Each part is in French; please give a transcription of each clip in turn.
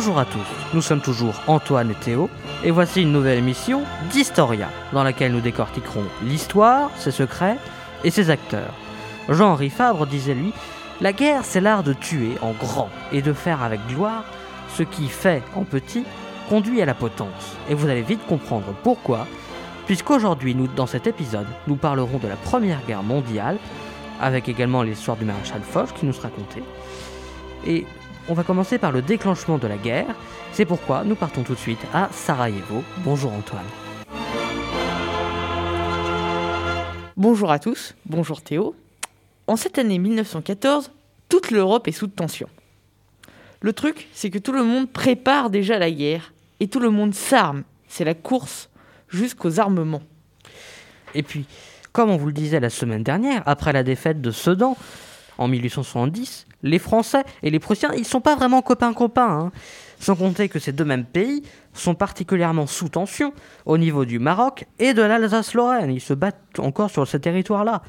Bonjour à tous, nous sommes toujours Antoine et Théo, et voici une nouvelle émission d'Historia, dans laquelle nous décortiquerons l'histoire, ses secrets et ses acteurs. Jean-Henri Fabre disait lui La guerre, c'est l'art de tuer en grand et de faire avec gloire ce qui fait en petit conduit à la potence. Et vous allez vite comprendre pourquoi, puisqu'aujourd'hui, nous, dans cet épisode, nous parlerons de la Première Guerre mondiale, avec également l'histoire du maréchal Foch qui nous sera contée. On va commencer par le déclenchement de la guerre. C'est pourquoi nous partons tout de suite à Sarajevo. Bonjour Antoine. Bonjour à tous, bonjour Théo. En cette année 1914, toute l'Europe est sous tension. Le truc, c'est que tout le monde prépare déjà la guerre et tout le monde s'arme. C'est la course jusqu'aux armements. Et puis, comme on vous le disait la semaine dernière, après la défaite de Sedan en 1870, les Français et les Prussiens, ils sont pas vraiment copains-copains. hein. Sans compter que ces deux mêmes pays sont particulièrement sous tension au niveau du Maroc et de l'Alsace-Lorraine. Ils se battent encore sur ces territoires-là.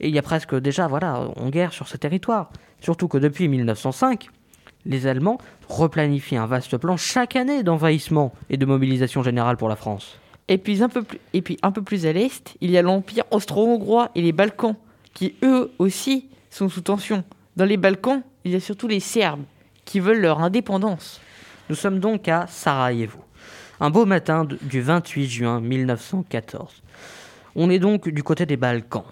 Et il y a presque déjà, voilà, en guerre sur ces territoires. Surtout que depuis 1905, les Allemands replanifient un vaste plan chaque année d'envahissement et de mobilisation générale pour la France. Et puis un peu plus, et puis un peu plus à l'est, il y a l'Empire austro-hongrois et les Balkans, qui eux aussi sont sous tension. Dans les Balkans, il y a surtout les Serbes, qui veulent leur indépendance. Nous sommes donc à Sarajevo, un beau matin du 28 juin 1914. On est donc du côté des Balkans,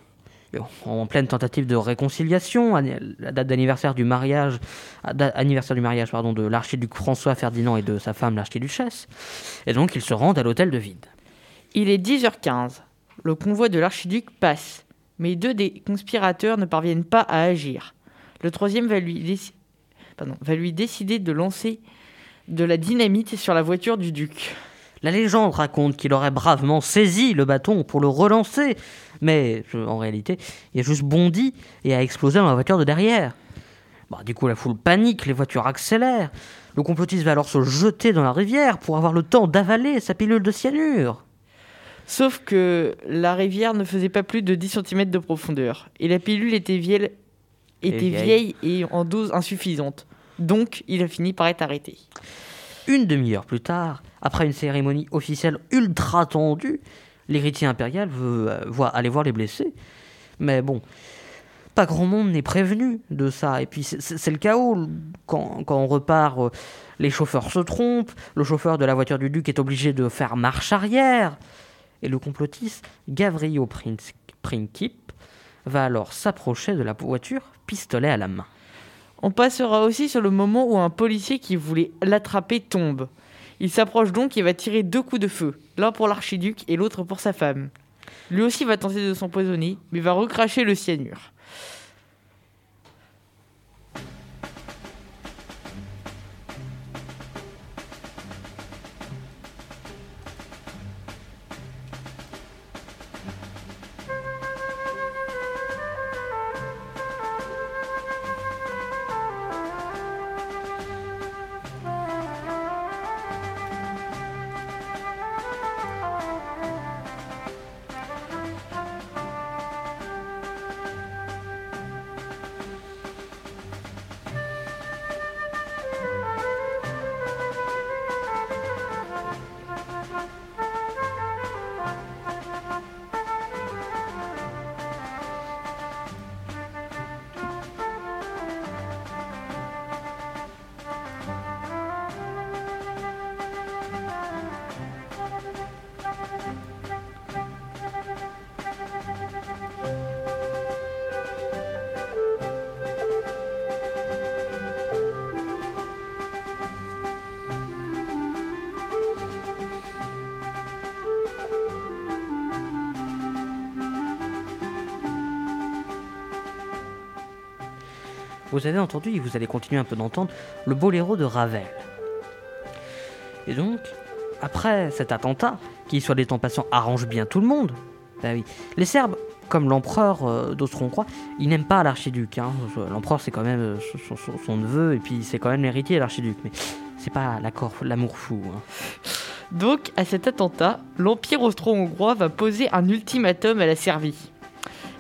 en pleine tentative de réconciliation, anni- la date d'anniversaire du mariage, à- anniversaire du mariage pardon, de l'archiduc François Ferdinand et de sa femme l'archiduchesse, et donc ils se rendent à l'hôtel de Vide. Il est 10h15. Le convoi de l'archiduc passe, mais deux des conspirateurs ne parviennent pas à agir. Le troisième va lui, décider de lancer de la dynamite sur la voiture du duc. La légende raconte qu'il aurait bravement saisi le bâton pour le relancer, mais en réalité, il a juste bondi et a explosé dans la voiture de derrière. Bah, du coup, la foule panique, les voitures accélèrent. Le complotiste va alors se jeter dans la rivière pour avoir le temps d'avaler sa pilule de cyanure. Sauf que la rivière ne faisait pas plus de 10 cm de profondeur, et la pilule était vieille, était vieille. vieille et en dose insuffisante. Donc, il a fini par être arrêté. Une demi-heure plus tard, après une cérémonie officielle ultra tendue, l'héritier impérial veut euh, voir- aller voir les blessés. Mais bon, pas grand monde n'est prévenu de ça. Et puis c'est le chaos. Quand, quand on repart, euh, les chauffeurs se trompent. Le chauffeur de la voiture du duc est obligé de faire marche arrière. Et le complotiste, Gavrio Princ- Princip, va alors s'approcher de la voiture, pistolet à la main. On passera aussi sur le moment où un policier qui voulait l'attraper tombe. Il s'approche donc et va tirer deux coups de feu, l'un pour l'archiduc et l'autre pour sa femme. Lui aussi va tenter de s'empoisonner, mais va recracher le cyanure. Vous avez entendu, et vous allez continuer un peu d'entendre, le boléro de Ravel. Et donc, après cet attentat, qui soit dit en passant arrange bien tout le monde, bah oui, les Serbes, comme l'empereur euh, d'Austro-Hongrois, ils n'aiment pas l'archiduc. hein. L'empereur c'est quand même euh, son, neveu, et puis c'est quand même l'héritier de l'archiduc. Mais c'est pas l'amour fou. hein. Donc, à cet attentat, l'Empire austro-hongrois va poser un ultimatum à la Serbie.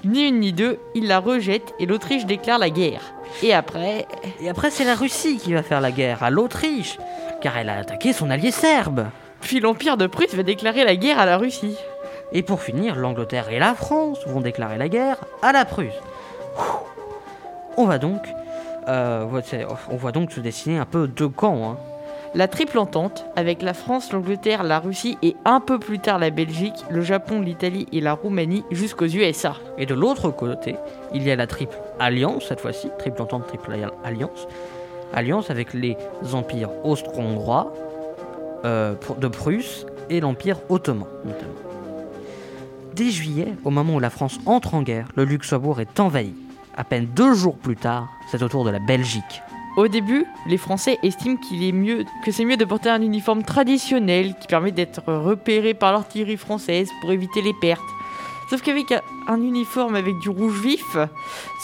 Ni une ni deux, il la rejette et l'Autriche déclare la guerre. Et après, Et après, c'est la Russie qui va faire la guerre à l'Autriche, car elle a attaqué son allié serbe. puis l'Empire de Prusse va déclarer la guerre à la Russie. Et pour finir, l'Angleterre et la France vont déclarer la guerre à la Prusse. On va donc, euh, on voit donc se dessiner un peu deux camps. hein. La triple entente, avec la France, l'Angleterre, la Russie et un peu plus tard la Belgique, le Japon, l'Italie et la Roumanie jusqu'aux USA. Et de l'autre côté, il y a la triple alliance, cette fois-ci, triple entente, triple alli- alliance. Alliance avec les empires austro-hongrois euh, de Prusse et l'empire ottoman, notamment. Dès juillet, au moment où la France entre en guerre, le Luxembourg est envahi. À peine deux jours plus tard, c'est au tour de la Belgique. Au début, les Français estiment qu'il est mieux que c'est mieux de porter un uniforme traditionnel qui permet d'être repéré par l'artillerie française pour éviter les pertes. Sauf qu'avec un- un uniforme avec du rouge vif,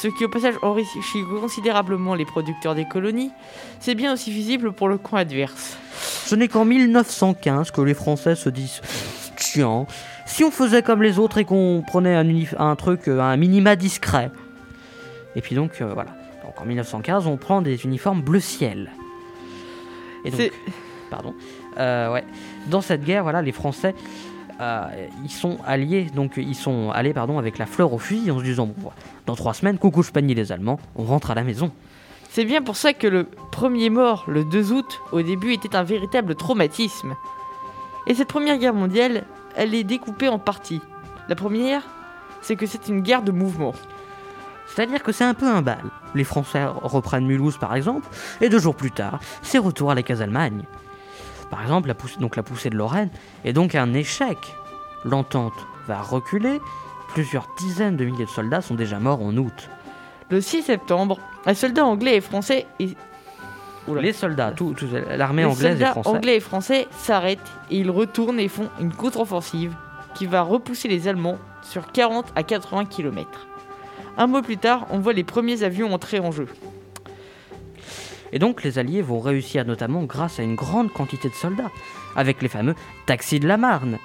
ce qui au passage enrichit considérablement les producteurs des colonies, c'est bien aussi visible pour le camp adverse. Ce n'est qu'en 1915 que les Français se disent Tiens, si on faisait comme les autres et qu'on prenait un, un truc, euh, un minima discret. Et puis donc, euh, voilà. Donc en 1915, on prend des uniformes bleu ciel. Et donc, pardon. Euh, ouais. Dans cette guerre, voilà, les Français, euh, ils sont alliés, donc ils sont allés, pardon, avec la fleur au fusil en se disant bon, dans trois semaines, coucou je panie les Allemands, on rentre à la maison. C'est bien pour ça que le premier mort, le 2 août, au début était un véritable traumatisme. Et cette première guerre mondiale, elle est découpée en parties. La première, c'est que c'est une guerre de mouvement. C'est-à-dire que c'est un peu un bal. Les Français reprennent Mulhouse par exemple, et deux jours plus tard, c'est retour à la Casalmagne. Par exemple, la poussée, donc la poussée de Lorraine est donc un échec. L'entente va reculer, plusieurs dizaines de milliers de soldats sont déjà morts en août. Le 6 septembre, un soldat anglais et français et. Les soldats, tout, tout- l'armée les anglaise et soldats française, anglais et français s'arrêtent et ils retournent et font une contre-offensive qui va repousser les Allemands sur 40 à 80 km. Un mois plus tard, on voit les premiers avions entrer en jeu. Et donc les Alliés vont réussir notamment grâce à une grande quantité de soldats, avec les fameux taxis de la Marne.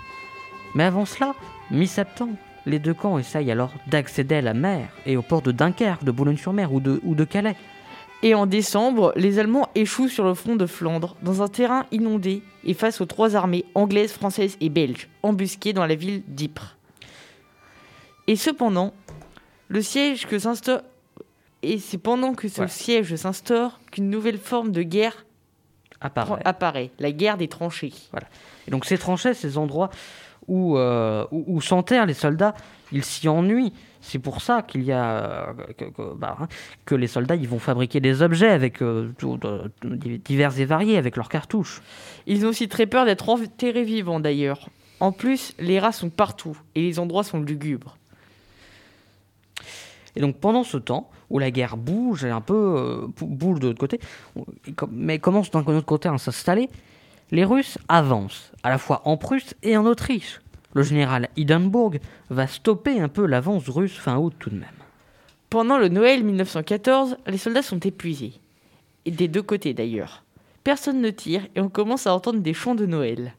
Mais avant cela, mi-septembre, les deux camps essayent alors d'accéder à la mer et au port de Dunkerque, de Boulogne-sur-Mer ou de, ou de Calais. Et en décembre, les Allemands échouent sur le front de Flandre, dans un terrain inondé, et face aux trois armées anglaises, françaises et belges, embusquées dans la ville d'Ypres. Et cependant, le siège que s'instaure... Et c'est pendant que ce Ouais. siège s'instaure qu'une nouvelle forme de guerre Apparaît. apparaît, la guerre des tranchées. Et donc ces tranchées, ces endroits où, euh, où, où s'enterrent les soldats, ils s'y ennuient. C'est pour ça qu'il y a euh, que, que- bah, hein, que les soldats ils vont fabriquer des objets avec euh, tout- de- divers et variés avec leurs cartouches. Ils ont aussi très peur d'être enterrés vivants d'ailleurs. En plus, les rats sont partout, et les endroits sont lugubres. Et donc pendant ce temps où la guerre bouge un peu euh, bou- bouge de l'autre côté, mais commence d'un autre côté à s'installer, les Russes avancent, à la fois en Prusse et en Autriche. Le général Hindenburg va stopper un peu l'avance russe fin août tout de même. Pendant le Noël 1914, les soldats sont épuisés. Et des deux côtés d'ailleurs. Personne ne tire et on commence à entendre des chants de Noël.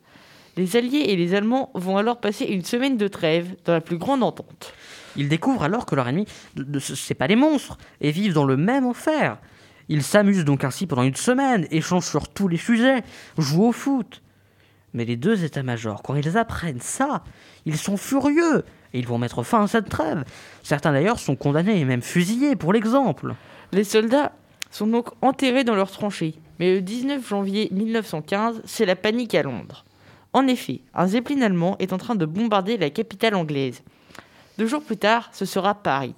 Les Alliés et les Allemands vont alors passer une semaine de trêve dans la plus grande entente. Ils découvrent alors que leur ennemi, de- c'est pas des monstres, et vivent dans le même enfer. Ils s'amusent donc ainsi pendant une semaine, échangent sur tous les sujets, jouent au foot. Mais les deux états-majors, quand ils apprennent ça, ils sont furieux, et ils vont mettre fin à cette trêve. Certains d'ailleurs sont condamnés et même fusillés pour l'exemple. Les soldats sont donc enterrés dans leurs tranchées. Mais le 19 janvier 1915, c'est la panique à Londres. En effet, un zeppelin allemand est en train de bombarder la capitale anglaise. Deux jours plus tard, ce sera Paris.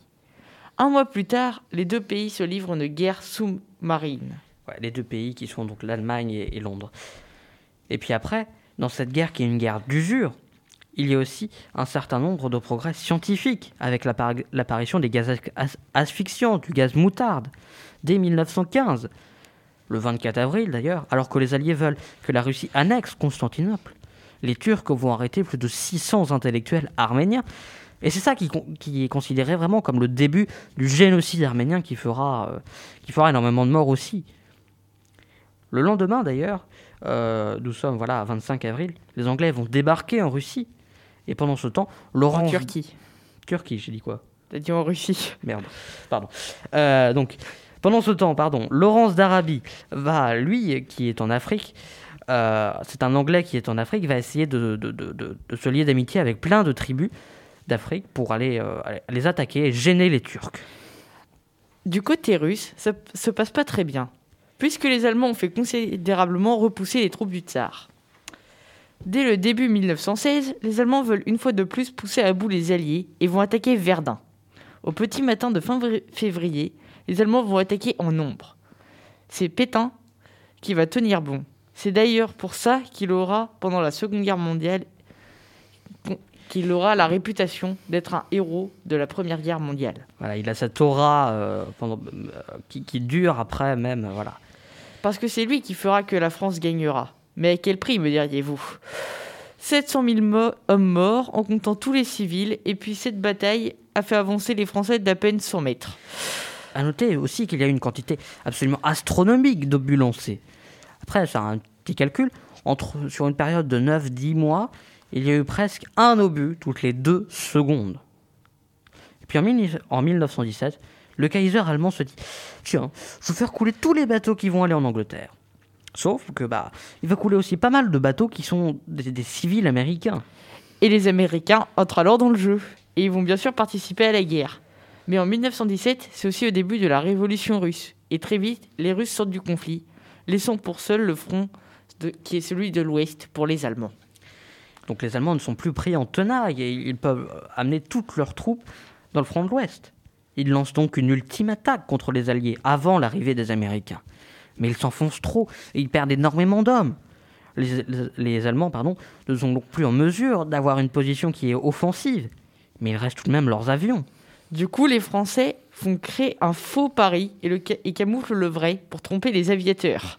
Un mois plus tard, les deux pays se livrent une guerre sous-marine. Les deux pays qui sont donc l'Allemagne et, Londres. Et puis après, dans cette guerre qui est une guerre d'usure, il y a aussi un certain nombre de progrès scientifiques avec l'appar- l'apparition des gaz as- asphyxiants, du gaz moutarde, dès 1915. Le 24 avril d'ailleurs, alors que les Alliés veulent que la Russie annexe Constantinople, les Turcs vont arrêter plus de 600 intellectuels arméniens. Et c'est ça qui, est considéré vraiment comme le début du génocide arménien qui fera, euh, qui fera énormément de morts aussi. Le lendemain d'ailleurs, euh, nous sommes voilà à 25 avril, les Anglais vont débarquer en Russie. Et pendant ce temps, En l'orange... Turquie. Turquie, j'ai dit quoi T'as dit en Russie. Merde, pardon. Euh, donc, Pendant ce temps, pardon, Laurence d'Arabie va, lui, qui est en Afrique, euh, c'est un Anglais qui est en Afrique, va essayer de, de- de- de- de se lier d'amitié avec plein de tribus d'Afrique pour aller, euh, aller les attaquer et gêner les Turcs. Du côté russe, ça se passe pas très bien, puisque les Allemands ont fait considérablement repousser les troupes du tsar. Dès le début 1916, les Allemands veulent une fois de plus pousser à bout les Alliés et vont attaquer Verdun. Au petit matin de fin vri- février, les Allemands vont attaquer en nombre. C'est Pétain qui va tenir bon. C'est d'ailleurs pour ça qu'il aura, pendant la Seconde Guerre mondiale, qu'il aura la réputation d'être un héros de la Première Guerre mondiale. Voilà, il a cette aura euh, pendant, euh, qui, qui dure après même. euh, Voilà. Parce que c'est lui qui fera que la France gagnera. Mais à quel prix, me diriez-vous? 700 000 mo- hommes morts, en comptant tous les civils, et puis cette bataille a fait avancer les Français d'à peine 100 mètres. À noter aussi qu'il y a une quantité absolument astronomique d'obus lancés. Après, c'est un petit calcul. Entre, sur une période de 9-10 mois, il y a eu presque un obus toutes les deux secondes. Et puis en, mille- en 1917, le Kaiser allemand se dit Tiens, je vais faire couler tous les bateaux qui vont aller en Angleterre. Sauf que, bah, il va couler aussi pas mal de bateaux qui sont des, civils américains. Et les Américains entrent alors dans le jeu, et ils vont bien sûr participer à la guerre. Mais en 1917, c'est aussi au début de la révolution russe, et très vite, les Russes sortent du conflit, laissant pour seul le front qui est celui de l'Ouest pour les Allemands. Donc les Allemands ne sont plus pris en tenaille et ils peuvent amener toutes leurs troupes dans le front de l'Ouest. Ils lancent donc une ultime attaque contre les Alliés avant l'arrivée des Américains. Mais ils s'enfoncent trop et ils perdent énormément d'hommes. Les, Allemands pardon, ne sont donc plus en mesure d'avoir une position qui est offensive. Mais il reste tout de même leurs avions. Du coup, les Français font créer un faux pari et, et camouflent le vrai pour tromper les aviateurs.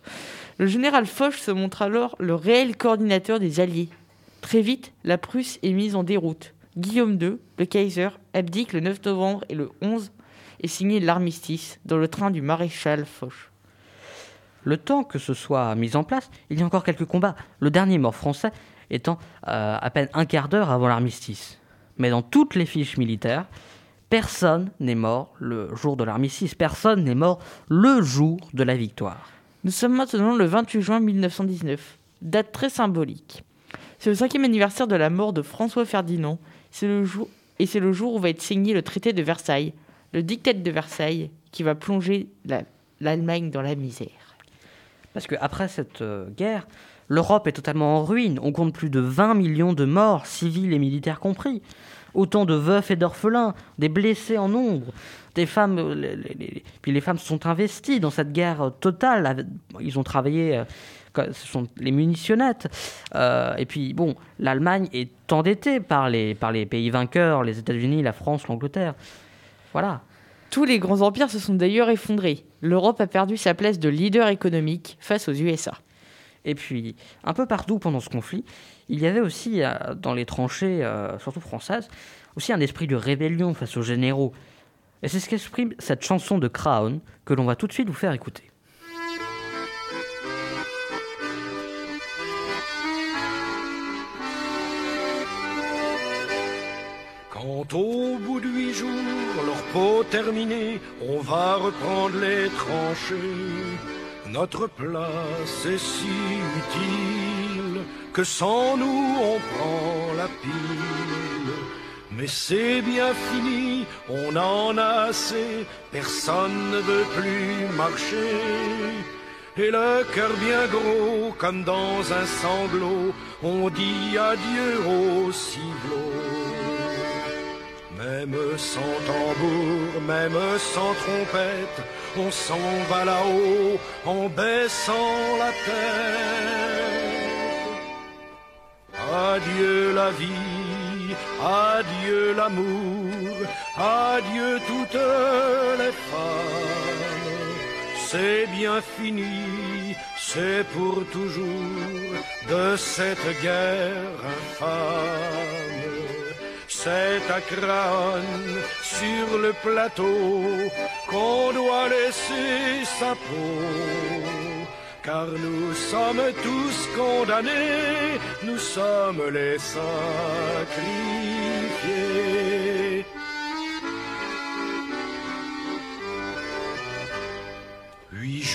Le général Foch se montre alors le réel coordinateur des Alliés. Très vite, la Prusse est mise en déroute. Guillaume II, le Kaiser, abdique le 9 novembre et le 11 est signé l'armistice dans le train du maréchal Foch. Le temps que ce soit mis en place, il y a encore quelques combats, le dernier mort français étant euh, à peine un quart d'heure avant l'armistice. Mais dans toutes les fiches militaires, personne n'est mort le jour de l'armistice, personne n'est mort le jour de la victoire. Nous sommes maintenant le 28 juin 1919, date très symbolique. C'est le cinquième anniversaire de la mort de François Ferdinand, c'est le jour, et c'est le jour où va être signé le traité de Versailles, le dictat de Versailles, qui va plonger la- l'Allemagne dans la misère. Parce qu'après cette euh, guerre, l'Europe est totalement en ruine. On compte plus de 20 millions de morts, civils et militaires compris. Autant de veufs et d'orphelins, des blessés en nombre. Des femmes, euh, les- puis les femmes se sont investies dans cette guerre euh, totale. Ils ont travaillé, ce sont les munitionnettes. Euh, et puis bon, l'Allemagne est endettée par les, par les pays vainqueurs, les États-Unis, la France, l'Angleterre. Voilà. Tous les grands empires se sont d'ailleurs effondrés. L'Europe a perdu sa place de leader économique face aux USA. Et puis, un peu partout pendant ce conflit, il y avait aussi, euh, dans les tranchées, euh, surtout françaises, aussi un esprit de rébellion face aux généraux. Et c'est ce qu'exprime cette chanson de Crown que l'on va tout de suite vous faire écouter. Quand au bout de huit jours, leur peau terminée, on va reprendre les tranchées. Notre place est si utile que sans nous on prend la pile. Mais c'est bien fini, on en a assez, personne ne veut plus marcher. Et le cœur bien gros, comme dans un sanglot, on dit adieu au ciblot. Même sans tambour, même sans trompette, on s'en va là-haut en baissant la tête. Adieu la vie, adieu l'amour, adieu toutes les femmes. C'est bien fini, c'est pour toujours de cette guerre infâme. C'est à crâne sur le plateau qu'on doit laisser sa peau. Car nous sommes tous condamnés, nous sommes les sacrifiés.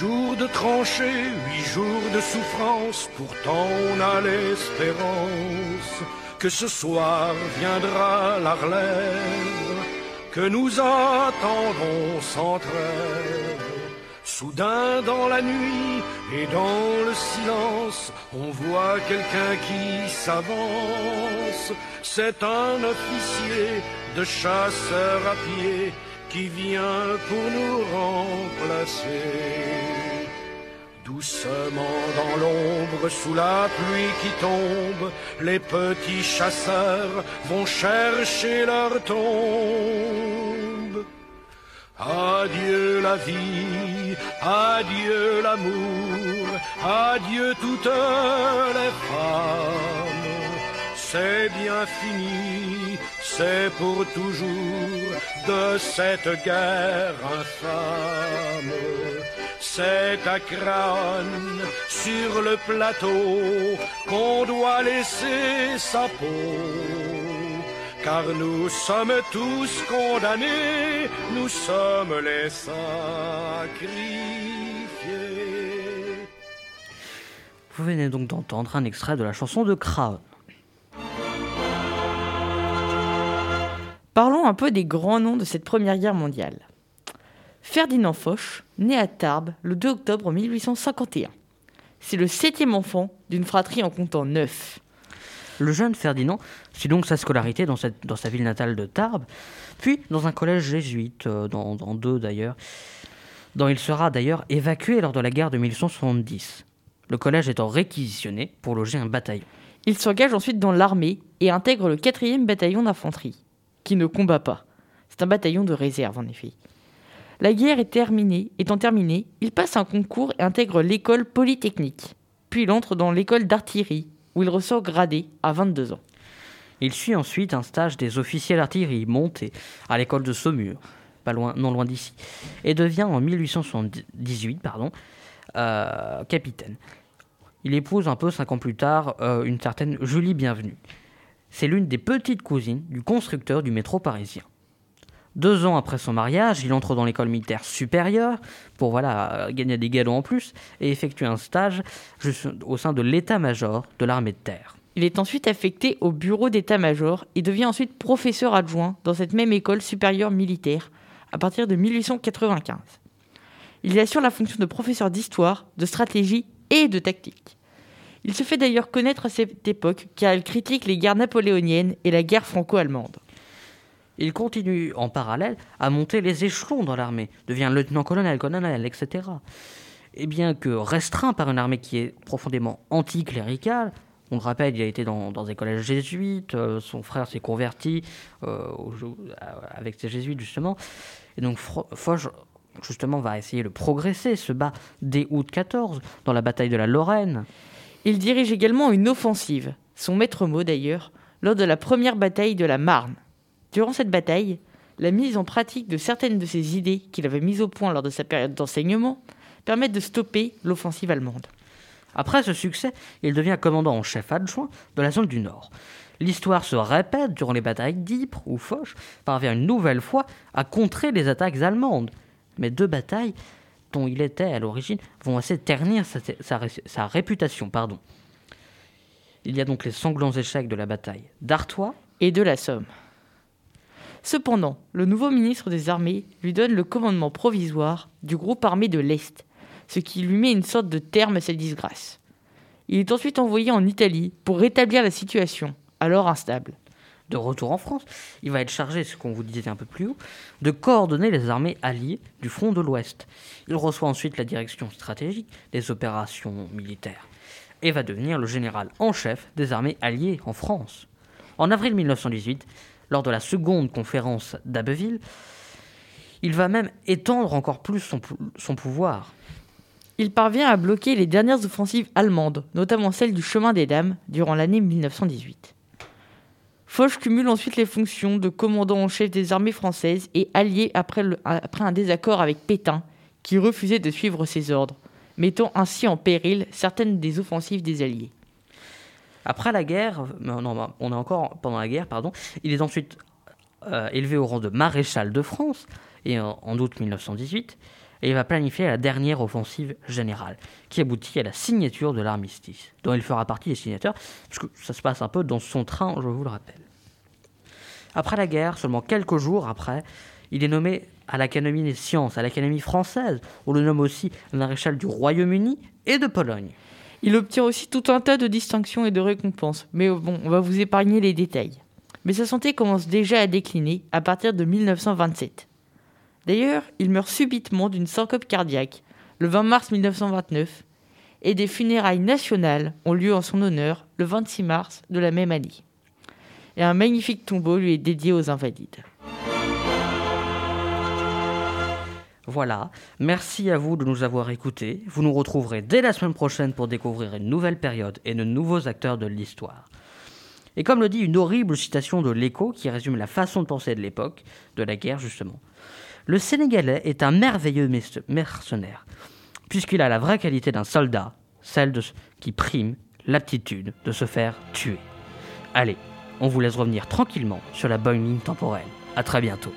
jours de tranchées, huit jours de souffrance, pourtant on a l'espérance que ce soir viendra la relève, que nous attendons sans trêve. Soudain dans la nuit et dans le silence, on voit quelqu'un qui s'avance. C'est un officier de chasseurs à pied qui vient pour nous remplacer. Doucement dans l'ombre, sous la pluie qui tombe, les petits chasseurs vont chercher leur tombe. Adieu la vie, adieu l'amour, adieu toutes les femmes. C'est bien fini, c'est pour toujours de cette guerre infâme. C'est à crâne sur le plateau qu'on doit laisser sa peau car nous sommes tous condamnés, nous sommes les sacrifiés. Vous venez donc d'entendre un extrait de la chanson de Craon. Parlons un peu des grands noms de cette Première Guerre mondiale. Ferdinand Foch, né à Tarbes le 2 octobre 1851. C'est le septième enfant d'une fratrie en comptant neuf. Le jeune Ferdinand suit donc sa scolarité dans, cette- dans sa ville natale de Tarbes, puis dans un collège jésuite, euh, dans, dans deux d'ailleurs, dont il sera d'ailleurs évacué lors de la guerre de 1870. Le collège étant réquisitionné pour loger un bataillon. Il s'engage ensuite dans l'armée et intègre le 4e bataillon d'infanterie, qui ne combat pas. C'est un bataillon de réserve en effet. La guerre est terminée, étant terminée, il passe un concours et intègre l'école polytechnique. Puis il entre dans l'école d'artillerie, où il ressort gradé à 22 ans. Il suit ensuite un stage des officiers d'artillerie montés à l'école de Saumur, pas loin, non loin d'ici, et devient en 1878 pardon, euh, capitaine. Il épouse un peu cinq ans plus tard euh, une certaine Julie Bienvenue. C'est l'une des petites cousines du constructeur du métro parisien. Deux ans après son mariage, il entre dans l'école militaire supérieure pour voilà gagner des galons en plus et effectue un stage au sein de l'état-major de l'armée de terre. Il est ensuite affecté au bureau d'état-major et devient ensuite professeur adjoint dans cette même école supérieure militaire à partir de 1895. Il assure la fonction de professeur d'histoire, de stratégie et de tactique. Il se fait d'ailleurs connaître à cette époque car il critique les guerres napoléoniennes et la guerre franco-allemande. Il continue en parallèle à monter les échelons dans l'armée, devient lieutenant-colonel, colonel, etc. Et bien que restreint par une armée qui est profondément anticléricale, on le rappelle, il a été dans, dans des collèges jésuites, euh, son frère s'est converti euh, à- avec ces jésuites justement, et donc Foch justement va essayer de progresser, se bat dès août 14 dans la bataille de la Lorraine. Il dirige également une offensive, son maître mot d'ailleurs, lors de la première bataille de la Marne. Durant cette bataille, la mise en pratique de certaines de ses idées qu'il avait mises au point lors de sa période d'enseignement permet de stopper l'offensive allemande. Après ce succès, il devient commandant en chef adjoint de la zone du Nord. L'histoire se répète durant les batailles d'Ypres, où Foch parvient une nouvelle fois à contrer les attaques allemandes. Mais deux batailles il était à l'origine vont assez ternir sa réputation. Pardon. Il y a donc les sanglants échecs de la bataille d'Artois, et de la Somme. Cependant, le nouveau ministre des Armées lui donne le commandement provisoire du groupe armé de l'Est, ce qui lui met une sorte de terme à sa disgrâce. Il est ensuite envoyé en Italie pour rétablir la situation, alors instable. De retour en France, il va être chargé, ce qu'on vous disait un peu plus haut, de coordonner les armées alliées du front de l'Ouest. Il reçoit ensuite la direction stratégique des opérations militaires et va devenir le général en chef des armées alliées en France. En avril 1918, lors de la seconde conférence d'Abbeville, il va même étendre encore plus son, pou- son pouvoir. Il parvient à bloquer les dernières offensives allemandes, notamment celle du chemin des dames, durant l'année 1918. Foch cumule ensuite les fonctions de commandant en chef des armées françaises et allié après, après un désaccord avec Pétain, qui refusait de suivre ses ordres, mettant ainsi en péril certaines des offensives des Alliés. Après la guerre, non, non, on est encore pendant la guerre, pardon, il est ensuite euh, élevé au rang de maréchal de France, et en, en août 1918, et il va planifier la dernière offensive générale, qui aboutit à la signature de l'armistice, dont il fera partie des signateurs, puisque ça se passe un peu dans son train, je vous le rappelle. Après la guerre, seulement quelques jours après, il est nommé à l'Académie des sciences, à l'Académie française. On le nomme aussi maréchal du Royaume-Uni et de Pologne. Il obtient aussi tout un tas de distinctions et de récompenses, mais bon, on va vous épargner les détails. Mais sa santé commence déjà à décliner à partir de 1927. D'ailleurs, il meurt subitement d'une syncope cardiaque le 20 mars 1929 et des funérailles nationales ont lieu en son honneur le 26 mars de la même année. Et un magnifique tombeau lui est dédié aux invalides. Voilà, merci à vous de nous avoir écoutés. Vous nous retrouverez dès la semaine prochaine pour découvrir une nouvelle période et de nouveaux acteurs de l'histoire. Et comme le dit une horrible citation de l'écho qui résume la façon de penser de l'époque, de la guerre justement, le Sénégalais est un merveilleux mercenaire, puisqu'il a la vraie qualité d'un soldat, celle qui prime l'aptitude de se faire tuer. Allez, on vous laisse revenir tranquillement sur la bonne ligne temporelle. À très bientôt.